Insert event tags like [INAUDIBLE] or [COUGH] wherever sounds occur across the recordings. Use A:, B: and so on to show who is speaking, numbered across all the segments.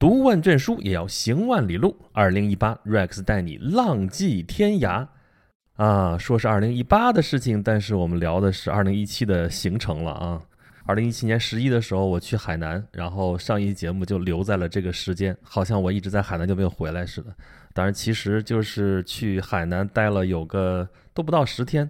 A: 读万卷书也要行万里路。二零一八，Rex 带你浪迹天涯。啊，说是二零一八的事情，但是我们聊的是二零一七的行程了啊。二零一七年十一的时候，我去海南，然后上一期节目就留在了这个时间，好像我一直在海南就没有回来似的。当然，其实就是去海南待了有个都不到十天。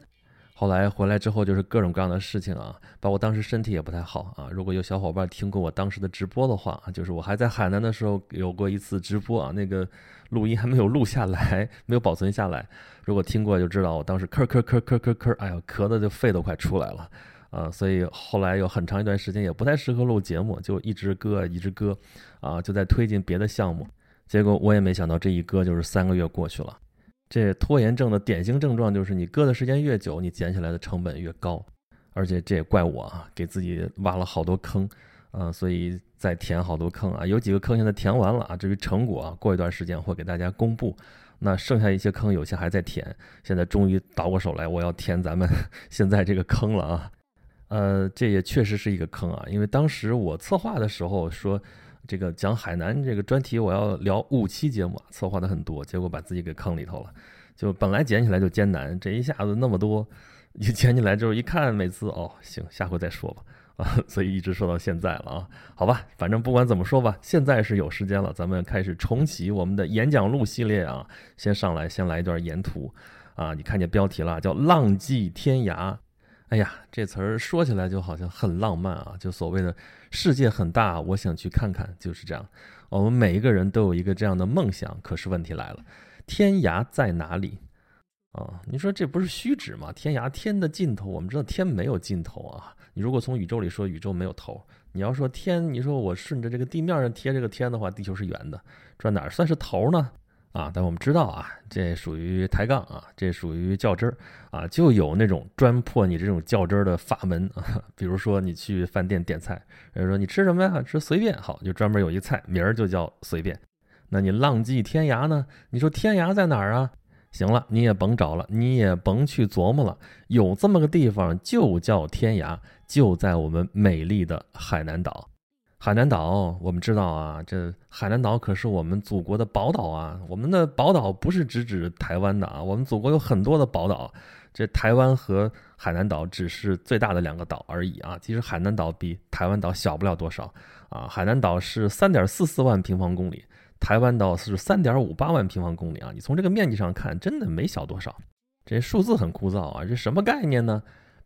A: 后来回来之后就是各种各样的事情啊，包括当时身体也不太好啊。如果有小伙伴听过我当时的直播的话，就是我还在海南的时候有过一次直播啊，那个录音还没有录下来，没有保存下来。如果听过就知道我当时咳咳咳咳咳咳，哎呦，咳的就肺都快出来了啊。所以后来有很长一段时间也不太适合录节目，就一直搁一直搁啊，就在推进别的项目。结果我也没想到这一搁就是三个月过去了。这拖延症的典型症状就是，你搁的时间越久，你捡起来的成本越高，而且这也怪我啊，给自己挖了好多坑，啊，所以再填好多坑啊，有几个坑现在填完了啊，至于成果啊，过一段时间会给大家公布。那剩下一些坑，有些还在填，现在终于倒过手来，我要填咱们 [LAUGHS] 现在这个坑了啊，呃，这也确实是一个坑啊，因为当时我策划的时候说。这个讲海南这个专题，我要聊五期节目，策划的很多，结果把自己给坑里头了。就本来捡起来就艰难，这一下子那么多，一 [LAUGHS] 捡起来之后一看，每次哦，行，下回再说吧啊，[LAUGHS] 所以一直说到现在了啊。好吧，反正不管怎么说吧，现在是有时间了，咱们开始重启我们的演讲录系列啊。先上来，先来一段沿途啊，你看见标题了，叫“浪迹天涯”。哎呀，这词儿说起来就好像很浪漫啊，就所谓的世界很大，我想去看看，就是这样。我们每一个人都有一个这样的梦想，可是问题来了，天涯在哪里？啊，你说这不是虚指吗？天涯天的尽头，我们知道天没有尽头啊。你如果从宇宙里说，宇宙没有头。你要说天，你说我顺着这个地面上贴这个天的话，地球是圆的，这哪算是头呢？啊，但我们知道啊，这属于抬杠啊，这属于较真儿啊，就有那种专破你这种较真儿的法门啊。比如说你去饭店点菜，人说你吃什么呀？吃随便，好，就专门有一菜名儿就叫随便。那你浪迹天涯呢？你说天涯在哪儿啊？行了，你也甭找了，你也甭去琢磨了，有这么个地方就叫天涯，就在我们美丽的海南岛。海南岛，我们知道啊，这海南岛可是我们祖国的宝岛啊。我们的宝岛不是只指台湾的啊，我们祖国有很多的宝岛，这台湾和海南岛只是最大的两个岛而已啊。其实海南岛比台湾岛小不了多少啊。海南岛是三点四四万平方公里，台湾岛是三点五八万平方公里啊。你从这个面积上看，真的没小多少。这数字很枯燥啊，这什么概念呢？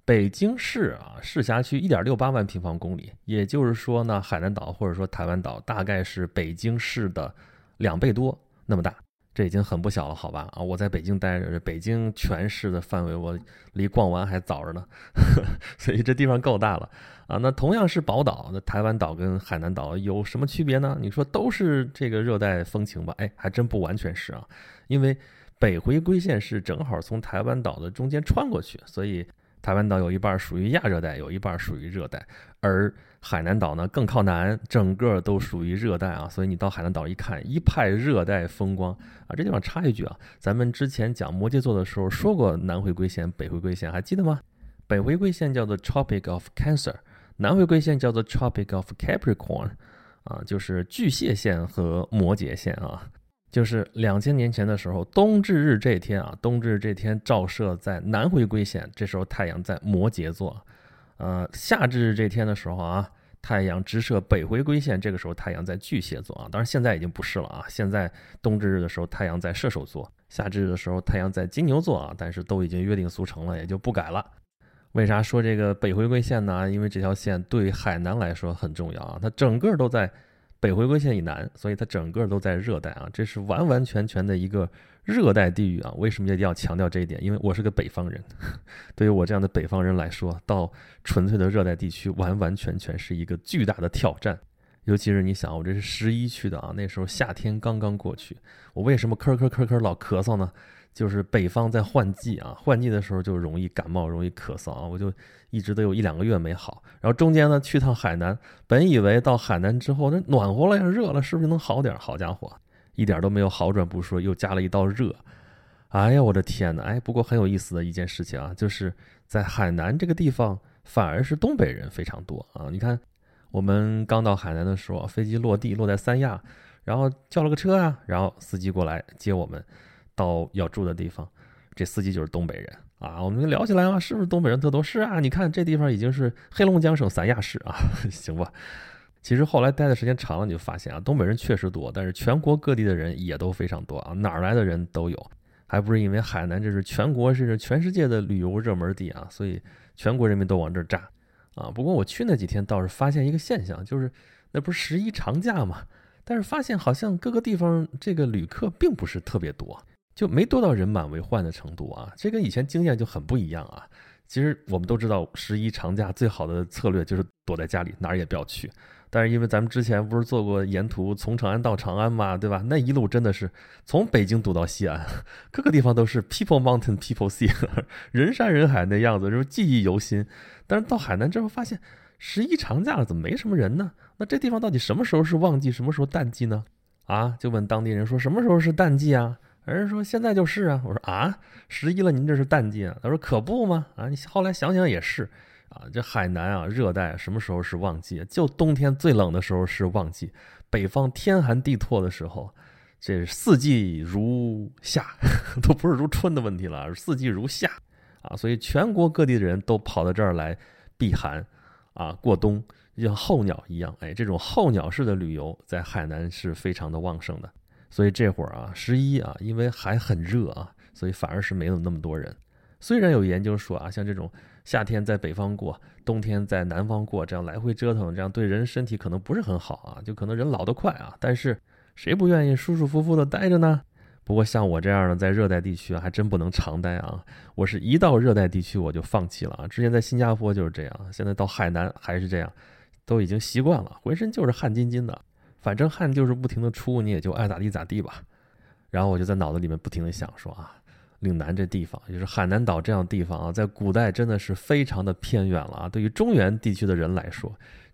A: 北京市啊，市辖区一点六八万平方公里，也就是说呢，海南岛或者说台湾岛大概是北京市的两倍多那么大，这已经很不小了，好吧？啊，我在北京待着，北京全市的范围我离逛完还早着呢，[LAUGHS] 所以这地方够大了啊。那同样是宝岛，那台湾岛跟海南岛有什么区别呢？你说都是这个热带风情吧？哎，还真不完全是啊，因为北回归线是正好从台湾岛的中间穿过去，所以。台湾岛有一半属于亚热带，有一半属于热带，而海南岛呢更靠南，整个都属于热带啊。所以你到海南岛一看，一派热带风光啊。这地方插一句啊，咱们之前讲摩羯座的时候说过南回归线、北回归线，还记得吗？北回归线叫做 Tropic of Cancer，南回归线叫做 Tropic of Capricorn，啊，就是巨蟹线和摩羯线啊。就是两千年前的时候，冬至日这天啊，冬至这天照射在南回归线，这时候太阳在摩羯座；呃，夏至日这天的时候啊，太阳直射北回归线，这个时候太阳在巨蟹座啊。当然现在已经不是了啊，现在冬至日的时候太阳在射手座，夏至日的时候太阳在金牛座啊。但是都已经约定俗成了，也就不改了。为啥说这个北回归线呢？因为这条线对海南来说很重要啊，它整个都在。北回归线以南，所以它整个都在热带啊，这是完完全全的一个热带地域啊。为什么一定要强调这一点？因为我是个北方人，[LAUGHS] 对于我这样的北方人来说，到纯粹的热带地区，完完全全是一个巨大的挑战。尤其是你想，我这是十一去的啊，那时候夏天刚刚过去，我为什么咳咳咳咳老咳嗽呢？就是北方在换季啊，换季的时候就容易感冒，容易咳嗽啊，我就一直都有一两个月没好。然后中间呢去趟海南，本以为到海南之后那暖和了呀，热了，是不是能好点？好家伙，一点都没有好转不说，又加了一道热。哎呀，我的天哪！哎，不过很有意思的一件事情啊，就是在海南这个地方，反而是东北人非常多啊。你看，我们刚到海南的时候，飞机落地落在三亚。然后叫了个车啊，然后司机过来接我们到要住的地方。这司机就是东北人啊，我们就聊起来啊，是不是东北人特多？是啊，你看这地方已经是黑龙江省三亚市啊，[LAUGHS] 行吧？其实后来待的时间长了，你就发现啊，东北人确实多，但是全国各地的人也都非常多啊，哪儿来的人都有。还不是因为海南这是全国甚至全世界的旅游热门地啊，所以全国人民都往这儿扎啊。不过我去那几天倒是发现一个现象，就是那不是十一长假嘛，但是发现好像各个地方这个旅客并不是特别多，就没多到人满为患的程度啊。这跟以前经验就很不一样啊。其实我们都知道，十一长假最好的策略就是躲在家里，哪儿也不要去。但是因为咱们之前不是做过沿途从长安到长安嘛，对吧？那一路真的是从北京堵到西安，[LAUGHS] 各个地方都是 people mountain people sea，[LAUGHS] 人山人海那样子，就是记忆犹新。但是到海南之后发现，十一长假了怎么没什么人呢？那这地方到底什么时候是旺季，什么时候淡季呢？啊，就问当地人说什么时候是淡季啊？人说现在就是啊。我说啊，十一了您这是淡季啊？他说可不吗？啊，你后来想想也是。啊，这海南啊，热带什么时候是旺季？就冬天最冷的时候是旺季。北方天寒地拓的时候，这四季如夏，[LAUGHS] 都不是如春的问题了，四季如夏啊。所以全国各地的人都跑到这儿来避寒啊，过冬，就像候鸟一样。哎，这种候鸟式的旅游在海南是非常的旺盛的。所以这会儿啊，十一啊，因为还很热啊，所以反而是没有那么多人。虽然有研究说啊，像这种。夏天在北方过，冬天在南方过，这样来回折腾，这样对人身体可能不是很好啊，就可能人老得快啊。但是谁不愿意舒舒服服的待着呢？不过像我这样的在热带地区还真不能常待啊。我是一到热带地区我就放弃了啊。之前在新加坡就是这样，现在到海南还是这样，都已经习惯了，浑身就是汗津津的。反正汗就是不停的出，你也就爱咋地咋地吧。然后我就在脑子里面不停的想说啊。岭南这地方，就是海南岛这样地方啊，在古代真的是非常的偏远了啊。对于中原地区的人来说，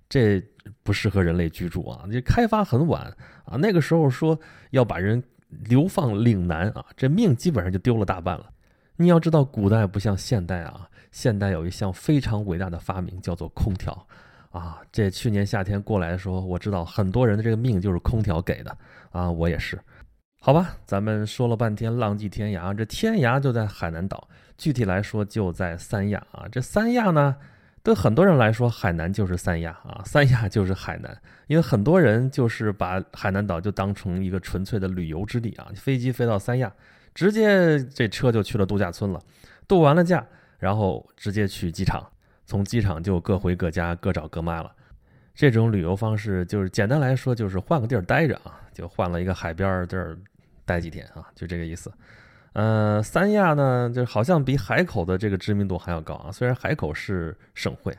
A: 这不适合人类居住啊。这开发很晚啊，那个时候说要把人流放岭南啊，这命基本上就丢了大半了。你要知道，古代不像现代啊，现代有一项非常伟大的发明叫做空调啊。这去年夏天过来的时候，我知道很多人的这个命就是空调给的啊，我也是。好吧，咱们说了半天浪迹天涯，这天涯就在海南岛，具体来说就在三亚啊。这三亚呢，对很多人来说，海南就是三亚啊，三亚就是海南，因为很多人就是把海南岛就当成一个纯粹的旅游之地啊。飞机飞到三亚，直接这车就去了度假村了，度完了假，然后直接去机场，从机场就各回各家，各找各妈了。这种旅游方式就是简单来说，就是换个地儿待着啊，就换了一个海边这儿。待几天啊，就这个意思。呃，三亚呢，就好像比海口的这个知名度还要高啊。虽然海口是省会，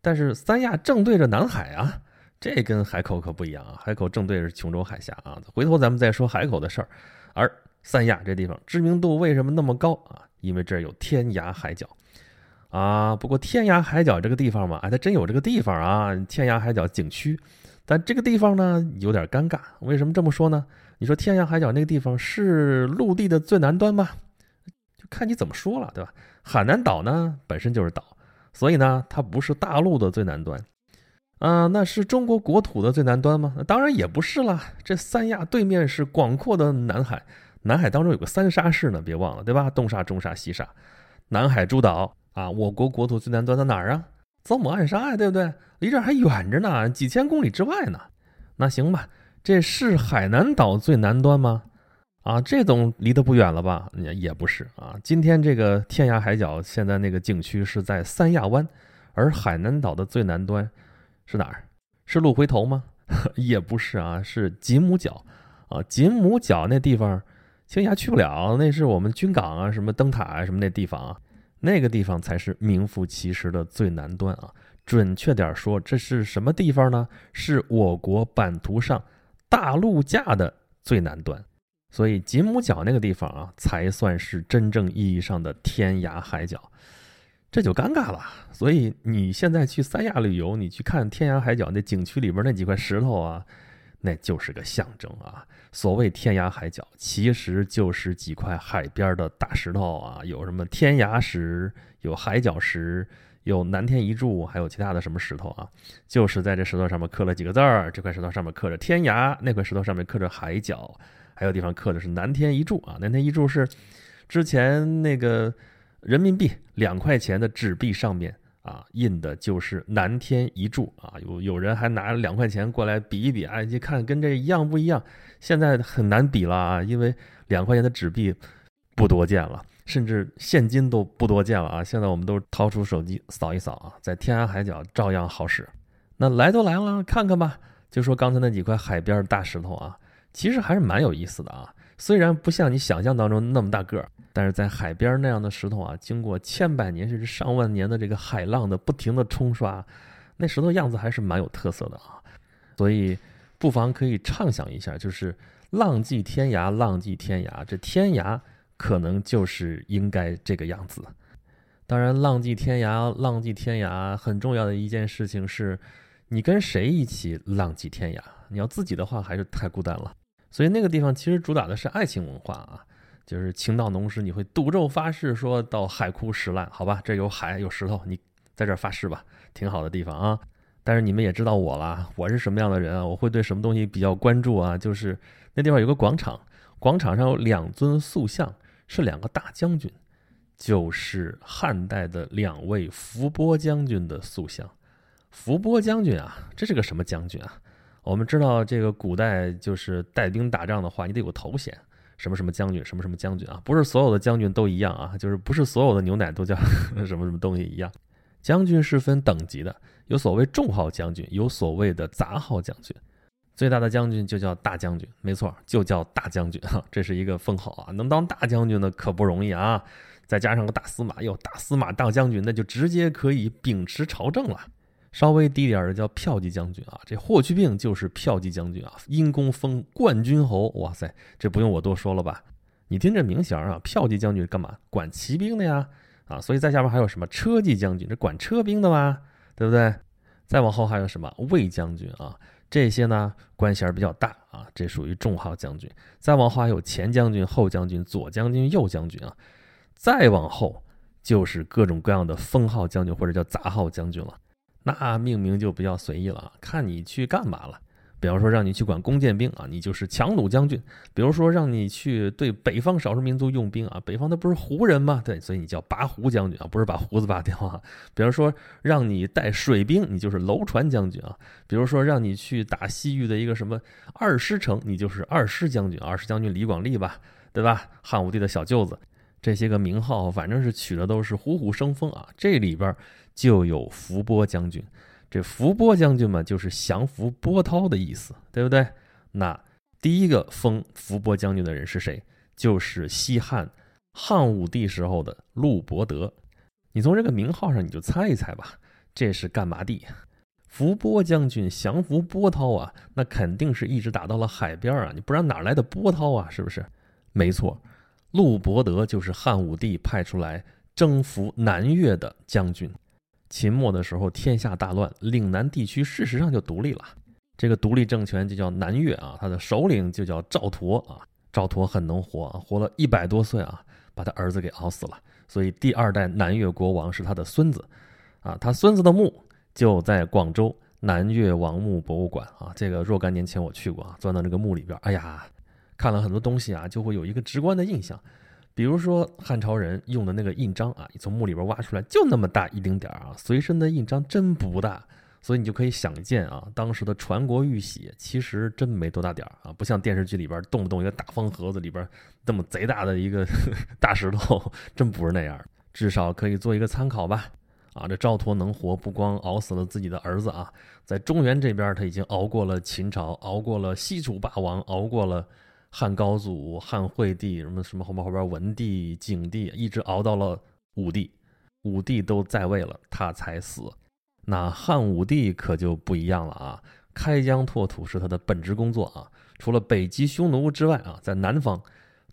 A: 但是三亚正对着南海啊，这跟海口可不一样啊。海口正对着琼州海峡啊。回头咱们再说海口的事儿。而三亚这地方知名度为什么那么高啊？因为这儿有天涯海角啊。不过天涯海角这个地方嘛，哎，它真有这个地方啊，天涯海角景区。但这个地方呢，有点尴尬。为什么这么说呢？你说天涯海角那个地方是陆地的最南端吗？就看你怎么说了，对吧？海南岛呢本身就是岛，所以呢它不是大陆的最南端。啊，那是中国国土的最南端吗？当然也不是啦。这三亚对面是广阔的南海，南海当中有个三沙市呢，别忘了，对吧？东沙、中沙、西沙，南海诸岛啊。我国国土最南端在哪儿啊？曾母暗沙呀，对不对？离这还远着呢，几千公里之外呢。那行吧。这是海南岛最南端吗？啊，这总离得不远了吧？也也不是啊。今天这个天涯海角，现在那个景区是在三亚湾，而海南岛的最南端是哪儿？是鹿回头吗？[LAUGHS] 也不是啊，是锦母角啊。锦母角那地方，青霞去不了，那是我们军港啊，什么灯塔啊，什么那地方啊，那个地方才是名副其实的最南端啊。准确点说，这是什么地方呢？是我国版图上。大陆架的最南端，所以吉姆角那个地方啊，才算是真正意义上的天涯海角，这就尴尬了。所以你现在去三亚旅游，你去看天涯海角那景区里边那几块石头啊，那就是个象征啊。所谓天涯海角，其实就是几块海边的大石头啊，有什么天涯石，有海角石，有南天一柱，还有其他的什么石头啊，就是在这石头上面刻了几个字儿，这块石头上面刻着天涯，那块石头上面刻着海角，还有地方刻的是南天一柱啊，南天一柱是之前那个人民币两块钱的纸币上面啊印的就是南天一柱啊，有有人还拿了两块钱过来比一比，哎，你看跟这一样不一样？现在很难比了啊，因为两块钱的纸币不多见了。甚至现金都不多见了啊！现在我们都掏出手机扫一扫啊，在天涯海角照样好使。那来都来了，看看吧。就说刚才那几块海边大石头啊，其实还是蛮有意思的啊。虽然不像你想象当中那么大个儿，但是在海边那样的石头啊，经过千百年甚至上万年的这个海浪的不停的冲刷，那石头样子还是蛮有特色的啊。所以不妨可以畅想一下，就是浪迹天涯，浪迹天涯，这天涯。可能就是应该这个样子。当然，浪迹天涯，浪迹天涯，很重要的一件事情是，你跟谁一起浪迹天涯？你要自己的话，还是太孤单了。所以那个地方其实主打的是爱情文化啊，就是情到浓时，你会赌咒发誓，说到海枯石烂，好吧，这有海有石头，你在这发誓吧，挺好的地方啊。但是你们也知道我了，我是什么样的人啊？我会对什么东西比较关注啊？就是那地方有个广场，广场上有两尊塑像。是两个大将军，就是汉代的两位伏波将军的塑像。伏波将军啊，这是个什么将军啊？我们知道，这个古代就是带兵打仗的话，你得有头衔，什么什么将军，什么什么将军啊？不是所有的将军都一样啊，就是不是所有的牛奶都叫 [LAUGHS] 什么什么东西一样。将军是分等级的，有所谓重号将军，有所谓的杂号将军。最大的将军就叫大将军，没错，就叫大将军哈，这是一个封号啊。能当大将军的可不容易啊，再加上个大司马，哟，大司马当将军，那就直接可以秉持朝政了。稍微低点的叫骠骑将军啊，这霍去病就是骠骑将军啊，因功封冠军侯。哇塞，这不用我多说了吧？你听这名衔啊，骠骑将军干嘛？管骑兵的呀，啊，所以在下边还有什么车骑将军，这管车兵的嘛，对不对？再往后还有什么卫将军啊？这些呢官衔比较大啊，这属于重号将军。再往后还有前将军、后将军、左将军、右将军啊。再往后就是各种各样的封号将军或者叫杂号将军了，那命名就比较随意了啊，看你去干嘛了。比方说让你去管弓箭兵啊，你就是强弩将军；比如说让你去对北方少数民族用兵啊，北方那不是胡人吗？对，所以你叫拔胡将军啊，不是把胡子拔掉啊。比如说让你带水兵，你就是楼船将军啊；比如说让你去打西域的一个什么二师城，你就是二师将军，二师将军李广利吧，对吧？汉武帝的小舅子，这些个名号反正是取的都是虎虎生风啊。这里边就有伏波将军。这伏波将军嘛，就是降伏波涛的意思，对不对？那第一个封伏波将军的人是谁？就是西汉汉武帝时候的陆伯德。你从这个名号上你就猜一猜吧，这是干嘛的？伏波将军降伏波涛啊，那肯定是一直打到了海边啊，你不然哪来的波涛啊？是不是？没错，陆伯德就是汉武帝派出来征服南越的将军。秦末的时候，天下大乱，岭南地区事实上就独立了。这个独立政权就叫南越啊，他的首领就叫赵佗啊。赵佗很能活啊，活了一百多岁啊，把他儿子给熬死了。所以第二代南越国王是他的孙子啊。他孙子的墓就在广州南越王墓博物馆啊。这个若干年前我去过啊，钻到这个墓里边，哎呀，看了很多东西啊，就会有一个直观的印象。比如说汉朝人用的那个印章啊，从墓里边挖出来就那么大一丁点儿啊，随身的印章真不大，所以你就可以想见啊，当时的传国玉玺其实真没多大点儿啊，不像电视剧里边动不动一个大方盒子里边那 [LAUGHS] 么贼大的一个大石头，真不是那样，至少可以做一个参考吧。啊，这赵佗能活，不光熬死了自己的儿子啊，在中原这边他已经熬过了秦朝，熬过了西楚霸王，熬过了。汉高祖、汉惠帝什么什么后面后边文帝、景帝，一直熬到了武帝，武帝都在位了，他才死。那汉武帝可就不一样了啊！开疆拓土是他的本职工作啊。除了北击匈奴之外啊，在南方，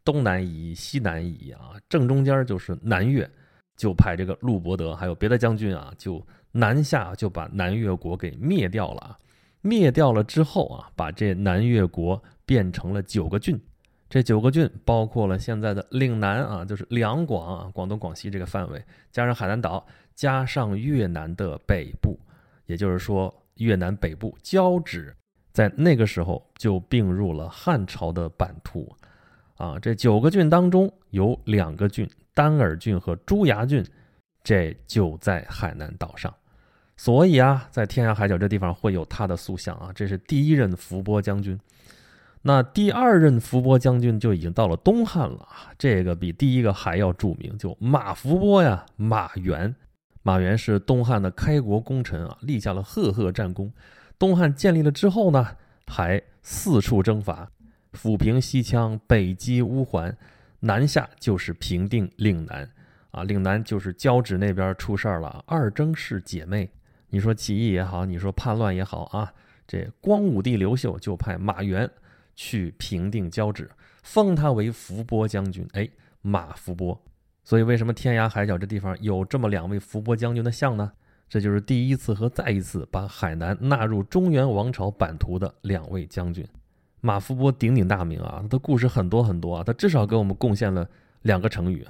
A: 东南夷、西南夷啊，正中间就是南越，就派这个陆伯德还有别的将军啊，就南下就把南越国给灭掉了啊。灭掉了之后啊，把这南越国。变成了九个郡，这九个郡包括了现在的岭南啊，就是两广啊，广东、广西这个范围，加上海南岛，加上越南的北部，也就是说越南北部交趾，在那个时候就并入了汉朝的版图。啊，这九个郡当中有两个郡，丹耳郡和朱崖郡，这就在海南岛上。所以啊，在天涯海角这地方会有他的塑像啊，这是第一任伏波将军。那第二任伏波将军就已经到了东汉了啊，这个比第一个还要著名，就马伏波呀，马援。马援是东汉的开国功臣啊，立下了赫赫战功。东汉建立了之后呢，还四处征伐，抚平西羌，北击乌桓，南下就是平定岭南啊。岭南就是交趾那边出事儿了，二征是姐妹。你说起义也好，你说叛乱也好啊，这光武帝刘秀就派马援去平定交趾，封他为伏波将军。哎，马伏波。所以为什么天涯海角这地方有这么两位伏波将军的像呢？这就是第一次和再一次把海南纳入中原王朝版图的两位将军。马伏波鼎鼎大名啊，他的故事很多很多啊，他至少给我们贡献了两个成语。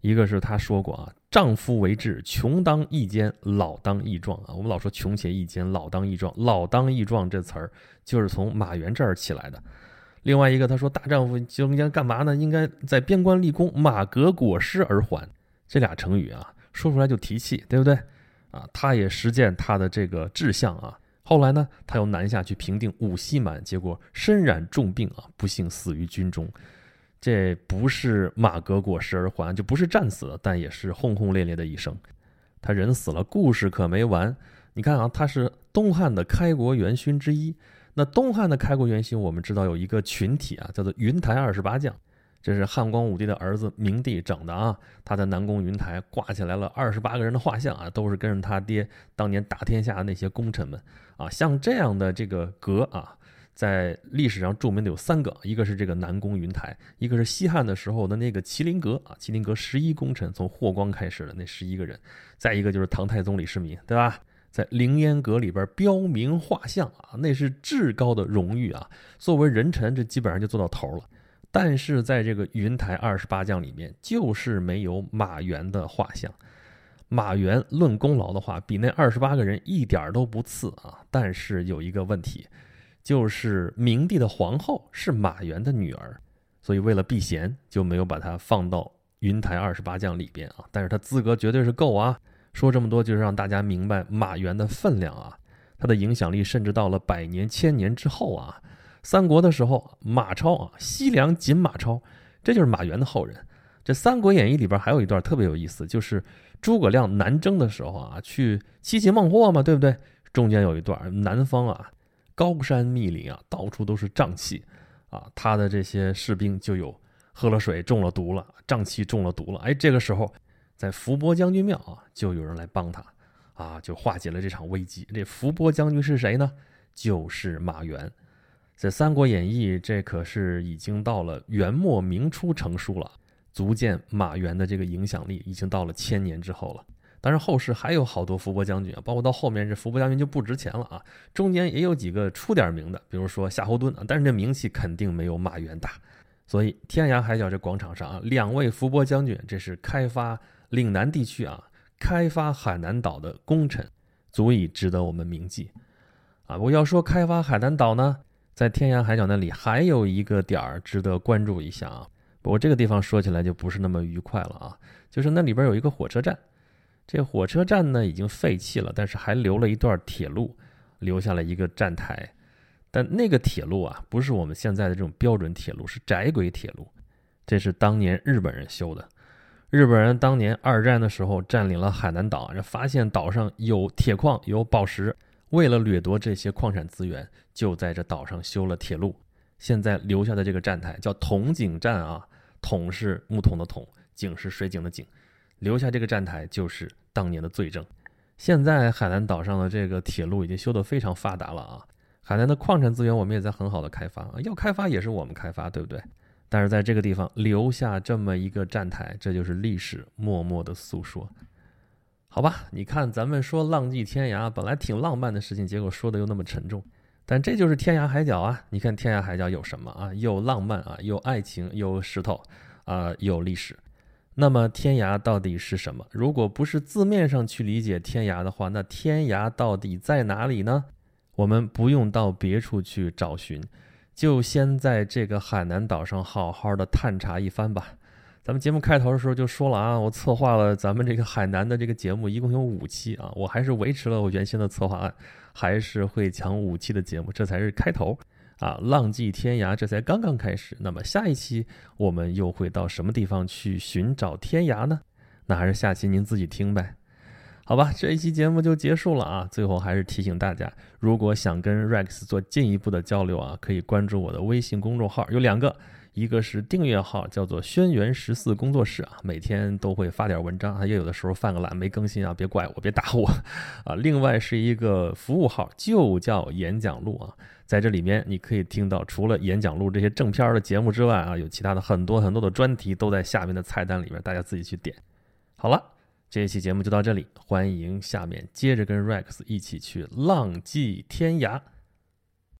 A: 一个是他说过啊，“丈夫为志，穷当益坚，老当益壮”啊。我们老说“穷且益坚，老当益壮”，“老当益壮”这词儿就是从马援这儿起来的。另外一个，他说：“大丈夫就应该干嘛呢？应该在边关立功，马革裹尸而还。”这俩成语啊，说出来就提气，对不对？啊，他也实践他的这个志向啊。后来呢，他又南下去平定五溪蛮，结果身染重病啊，不幸死于军中。这不是马革裹尸而还，就不是战死了，但也是轰轰烈烈的一生。他人死了，故事可没完。你看啊，他是东汉的开国元勋之一。那东汉的开国元勋，我们知道有一个群体啊，叫做云台二十八将，这是汉光武帝的儿子明帝整的啊。他在南宫云台挂起来了二十八个人的画像啊，都是跟着他爹当年打天下的那些功臣们啊。像这样的这个阁啊。在历史上著名的有三个，一个是这个南宫云台，一个是西汉的时候的那个麒麟阁啊，麒麟阁十一功臣从霍光开始的那十一个人，再一个就是唐太宗李世民，对吧？在凌烟阁里边标明画像啊，那是至高的荣誉啊，作为人臣这基本上就做到头了。但是在这个云台二十八将里面，就是没有马援的画像。马援论功劳的话，比那二十八个人一点都不次啊。但是有一个问题。就是明帝的皇后是马援的女儿，所以为了避嫌，就没有把她放到云台二十八将里边啊。但是她资格绝对是够啊！说这么多就是让大家明白马援的分量啊，他的影响力甚至到了百年、千年之后啊。三国的时候，马超啊，西凉锦马超，这就是马援的后人。这《三国演义》里边还有一段特别有意思，就是诸葛亮南征的时候啊，去七擒孟获嘛，对不对？中间有一段南方啊。高山密林啊，到处都是瘴气，啊，他的这些士兵就有喝了水中了毒了，瘴气中了毒了。哎，这个时候，在伏波将军庙啊，就有人来帮他，啊，就化解了这场危机。这伏波将军是谁呢？就是马援。在《三国演义》，这可是已经到了元末明初成书了，足见马援的这个影响力已经到了千年之后了。当然，后世还有好多伏波将军啊，包括到后面这伏波将军就不值钱了啊。中间也有几个出点名的，比如说夏侯惇啊，但是这名气肯定没有马援大。所以天涯海角这广场上啊，两位伏波将军，这是开发岭南地区啊，开发海南岛的功臣，足以值得我们铭记啊。我要说开发海南岛呢，在天涯海角那里还有一个点儿值得关注一下啊。不过这个地方说起来就不是那么愉快了啊，就是那里边有一个火车站。这火车站呢已经废弃了，但是还留了一段铁路，留下了一个站台。但那个铁路啊，不是我们现在的这种标准铁路，是窄轨铁路。这是当年日本人修的。日本人当年二战的时候占领了海南岛，发现岛上有铁矿、有宝石，为了掠夺这些矿产资源，就在这岛上修了铁路。现在留下的这个站台叫铜井站啊，桶是木桶的桶，井是水井的井。留下这个站台就是当年的罪证。现在海南岛上的这个铁路已经修得非常发达了啊！海南的矿产资源我们也在很好的开发，要开发也是我们开发，对不对？但是在这个地方留下这么一个站台，这就是历史默默的诉说。好吧，你看咱们说浪迹天涯，本来挺浪漫的事情，结果说的又那么沉重。但这就是天涯海角啊！你看天涯海角有什么啊？有浪漫啊，有爱情，有石头啊，有历史。那么天涯到底是什么？如果不是字面上去理解天涯的话，那天涯到底在哪里呢？我们不用到别处去找寻，就先在这个海南岛上好好的探查一番吧。咱们节目开头的时候就说了啊，我策划了咱们这个海南的这个节目，一共有五期啊，我还是维持了我原先的策划案，还是会讲五期的节目，这才是开头。啊，浪迹天涯，这才刚刚开始。那么下一期我们又会到什么地方去寻找天涯呢？那还是下期您自己听呗。好吧，这一期节目就结束了啊。最后还是提醒大家，如果想跟 Rex 做进一步的交流啊，可以关注我的微信公众号，有两个。一个是订阅号，叫做轩辕十四工作室啊，每天都会发点文章啊，也有的时候犯个懒没更新啊，别怪我，别打我啊。另外是一个服务号，就叫演讲录啊，在这里面你可以听到除了演讲录这些正片的节目之外啊，有其他的很多很多的专题都在下面的菜单里面，大家自己去点。好了，这一期节目就到这里，欢迎下面接着跟 Rex 一起去浪迹天涯。